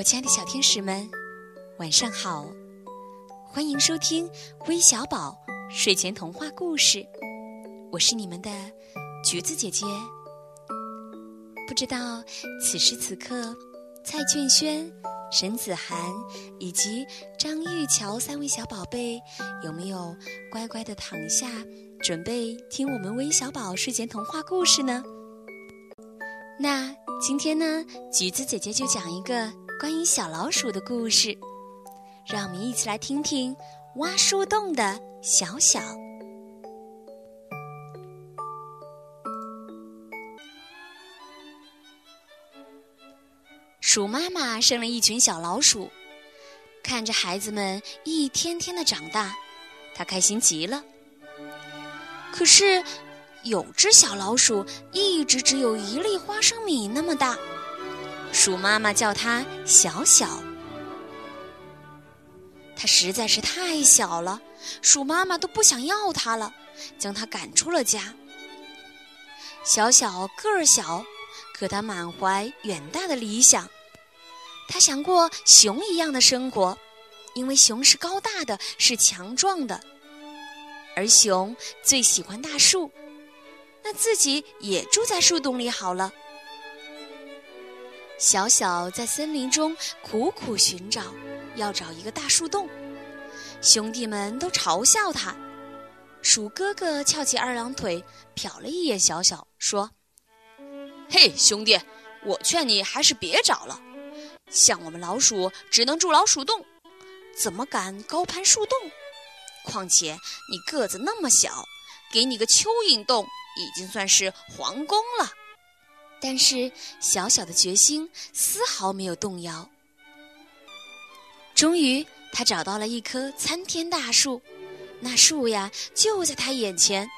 我亲爱的小天使们，晚上好！欢迎收听微小宝睡前童话故事，我是你们的橘子姐姐。不知道此时此刻，蔡俊轩、沈子涵以及张玉桥三位小宝贝有没有乖乖的躺下，准备听我们微小宝睡前童话故事呢？那今天呢，橘子姐姐就讲一个。关于小老鼠的故事，让我们一起来听听挖树洞的小小。鼠妈妈生了一群小老鼠，看着孩子们一天天的长大，她开心极了。可是，有只小老鼠一直只有一粒花生米那么大。鼠妈妈叫它小小，它实在是太小了，鼠妈妈都不想要它了，将它赶出了家。小小个儿小，可它满怀远大的理想，它想过熊一样的生活，因为熊是高大的，是强壮的，而熊最喜欢大树，那自己也住在树洞里好了。小小在森林中苦苦寻找，要找一个大树洞。兄弟们都嘲笑他。鼠哥哥翘起二郎腿，瞟了一眼小小，说：“嘿，兄弟，我劝你还是别找了。像我们老鼠只能住老鼠洞，怎么敢高攀树洞？况且你个子那么小，给你个蚯蚓洞已经算是皇宫了。”但是小小的决心丝毫没有动摇。终于，他找到了一棵参天大树，那树呀就在他眼前，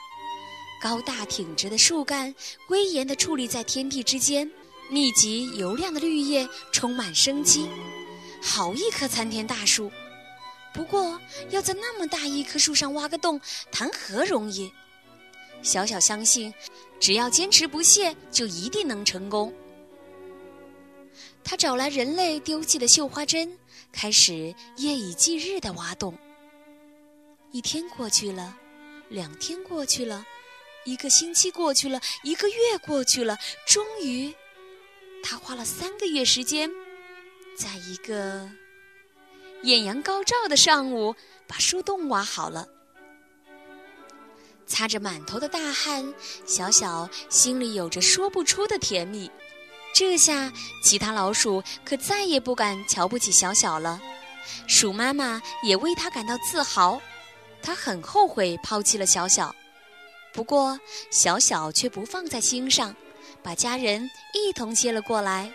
高大挺直的树干威严地矗立在天地之间，密集油亮的绿叶充满生机。好一棵参天大树！不过，要在那么大一棵树上挖个洞，谈何容易？小小相信，只要坚持不懈，就一定能成功。他找来人类丢弃的绣花针，开始夜以继日的挖洞。一天过去了，两天过去了，一个星期过去了，一个月过去了，终于，他花了三个月时间，在一个艳阳高照的上午，把树洞挖好了。擦着满头的大汗，小小心里有着说不出的甜蜜。这下，其他老鼠可再也不敢瞧不起小小了。鼠妈妈也为他感到自豪，他很后悔抛弃了小小。不过，小小却不放在心上，把家人一同接了过来。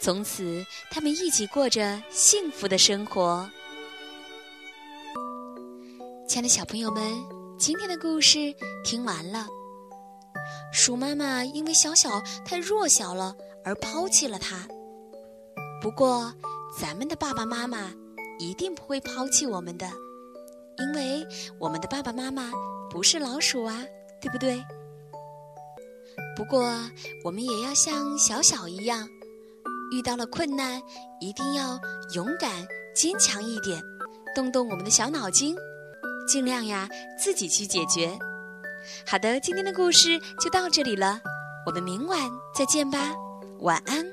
从此，他们一起过着幸福的生活。亲爱的小朋友们。今天的故事听完了。鼠妈妈因为小小太弱小了而抛弃了它。不过，咱们的爸爸妈妈一定不会抛弃我们的，因为我们的爸爸妈妈不是老鼠啊，对不对？不过，我们也要像小小一样，遇到了困难，一定要勇敢坚强一点，动动我们的小脑筋。尽量呀，自己去解决。好的，今天的故事就到这里了，我们明晚再见吧，晚安。